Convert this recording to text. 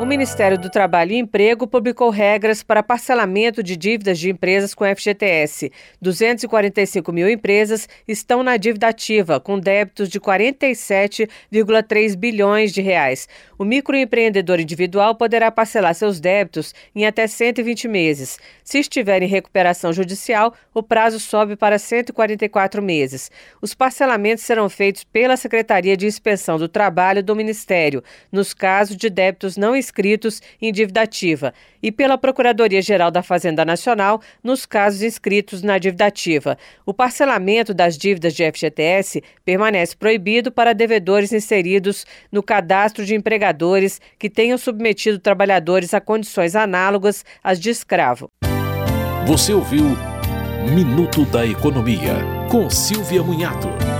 O Ministério do Trabalho e Emprego publicou regras para parcelamento de dívidas de empresas com FGTS. 245 mil empresas estão na dívida ativa, com débitos de 47,3 bilhões de reais. O microempreendedor individual poderá parcelar seus débitos em até 120 meses. Se estiver em recuperação judicial, o prazo sobe para 144 meses. Os parcelamentos serão feitos pela Secretaria de Inspeção do Trabalho do Ministério, nos casos de débitos não inscritos em dívida ativa, e pela Procuradoria-Geral da Fazenda Nacional, nos casos inscritos na dívida ativa. O parcelamento das dívidas de FGTS permanece proibido para devedores inseridos no cadastro de empregadores que tenham submetido trabalhadores a condições análogas às de escravo. Você ouviu Minuto da Economia, com Silvia Munhato.